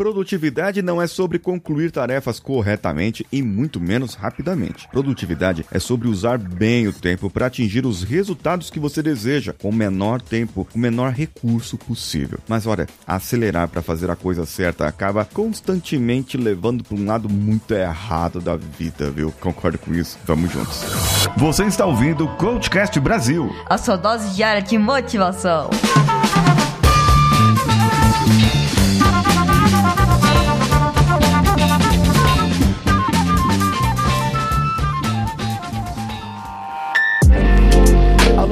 Produtividade não é sobre concluir tarefas corretamente e muito menos rapidamente. Produtividade é sobre usar bem o tempo para atingir os resultados que você deseja com o menor tempo, o menor recurso possível. Mas olha, acelerar para fazer a coisa certa acaba constantemente levando para um lado muito errado da vida, viu? Concordo com isso. Vamos juntos. Você está ouvindo o Coachcast Brasil. A sua dose diária de motivação.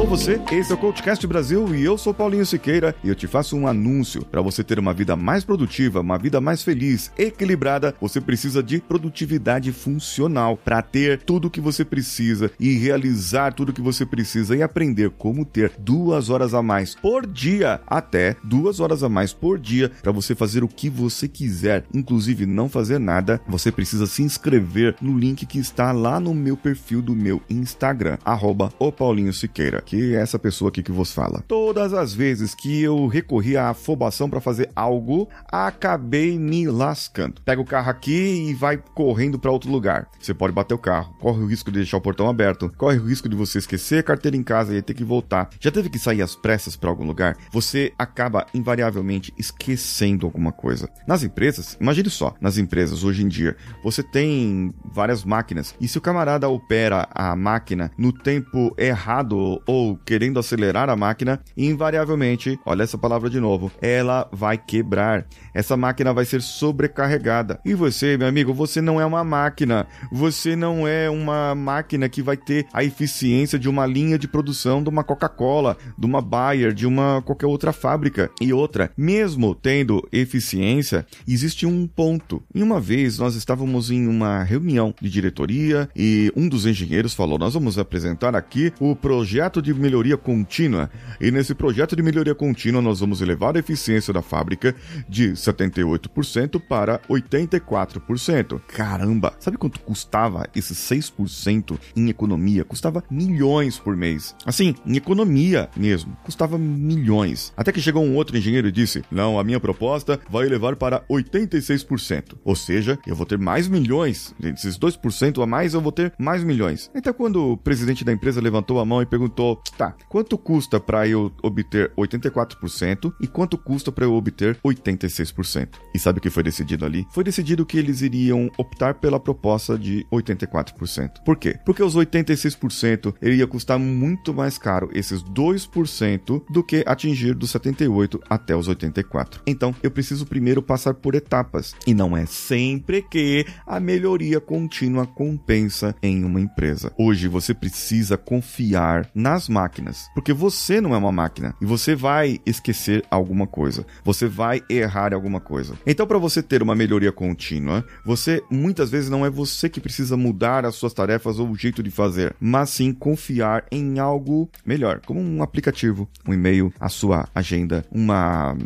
Você, esse é o Coachcast Brasil e eu sou Paulinho Siqueira e eu te faço um anúncio. Para você ter uma vida mais produtiva, uma vida mais feliz, equilibrada, você precisa de produtividade funcional para ter tudo o que você precisa e realizar tudo o que você precisa e aprender como ter duas horas a mais por dia, até duas horas a mais por dia para você fazer o que você quiser, inclusive não fazer nada. Você precisa se inscrever no link que está lá no meu perfil do meu Instagram, arroba o Paulinho Siqueira que é essa pessoa aqui que vos fala. Todas as vezes que eu recorri à afobação para fazer algo, acabei me lascando. Pega o carro aqui e vai correndo para outro lugar. Você pode bater o carro, corre o risco de deixar o portão aberto, corre o risco de você esquecer a carteira em casa e ter que voltar. Já teve que sair às pressas para algum lugar? Você acaba invariavelmente esquecendo alguma coisa. Nas empresas, imagine só, nas empresas hoje em dia, você tem várias máquinas e se o camarada opera a máquina no tempo errado ou querendo acelerar a máquina, invariavelmente, olha essa palavra de novo, ela vai quebrar. Essa máquina vai ser sobrecarregada. E você, meu amigo, você não é uma máquina. Você não é uma máquina que vai ter a eficiência de uma linha de produção de uma Coca-Cola, de uma Bayer, de uma qualquer outra fábrica. E outra, mesmo tendo eficiência, existe um ponto. E uma vez nós estávamos em uma reunião de diretoria e um dos engenheiros falou: "Nós vamos apresentar aqui o projeto de melhoria contínua. E nesse projeto de melhoria contínua, nós vamos elevar a eficiência da fábrica de 78% para 84%. Caramba! Sabe quanto custava esses 6% em economia? Custava milhões por mês. Assim, em economia mesmo. Custava milhões. Até que chegou um outro engenheiro e disse: Não, a minha proposta vai elevar para 86%. Ou seja, eu vou ter mais milhões. Esses 2% a mais, eu vou ter mais milhões. Então, quando o presidente da empresa levantou a mão e perguntou: tá, quanto custa para eu obter 84% e quanto custa para eu obter 86%? E sabe o que foi decidido ali? Foi decidido que eles iriam optar pela proposta de 84%. Por quê? Porque os 86% iria custar muito mais caro esses 2% do que atingir dos 78 até os 84. Então, eu preciso primeiro passar por etapas e não é sempre que a melhoria contínua compensa em uma empresa. Hoje você precisa confiar nas máquinas, porque você não é uma máquina e você vai esquecer alguma coisa, você vai errar alguma coisa. Então, para você ter uma melhoria contínua, você muitas vezes não é você que precisa mudar as suas tarefas ou o jeito de fazer, mas sim confiar em algo melhor, como um aplicativo, um e-mail, a sua agenda, uma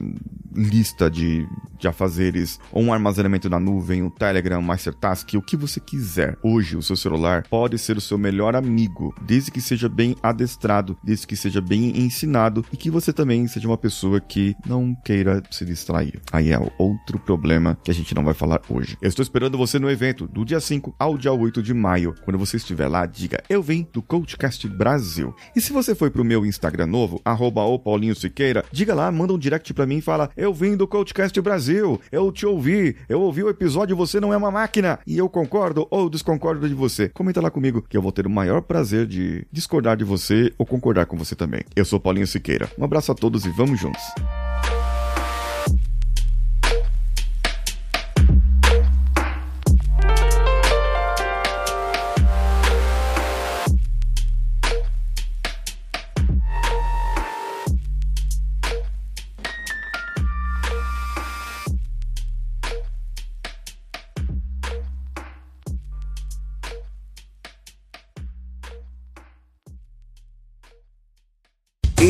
lista de, de afazeres, ou um armazenamento na nuvem, um Telegram, um Mastertask, o que você quiser. Hoje, o seu celular pode ser o seu melhor amigo, desde que seja bem adestrado, desde que seja bem ensinado e que você também seja uma pessoa que não queira se distrair. Aí é outro problema que a gente não vai falar hoje. Eu estou esperando você no evento do dia 5 ao dia 8 de maio. Quando você estiver lá, diga: Eu vim do Coachcast Brasil. E se você foi pro meu Instagram novo, arroba o Paulinho Siqueira, diga lá, manda um direct pra mim e fala: Eu vim do Coachcast Brasil, eu te ouvi, eu ouvi o episódio Você Não É Uma Máquina, e eu concordo ou desconcordo de você. Comenta lá comigo que eu vou ter o maior prazer de discordar de você ou concordar com você também. Eu sou Paulinho Siqueira. Um abraço a todos e vamos juntos.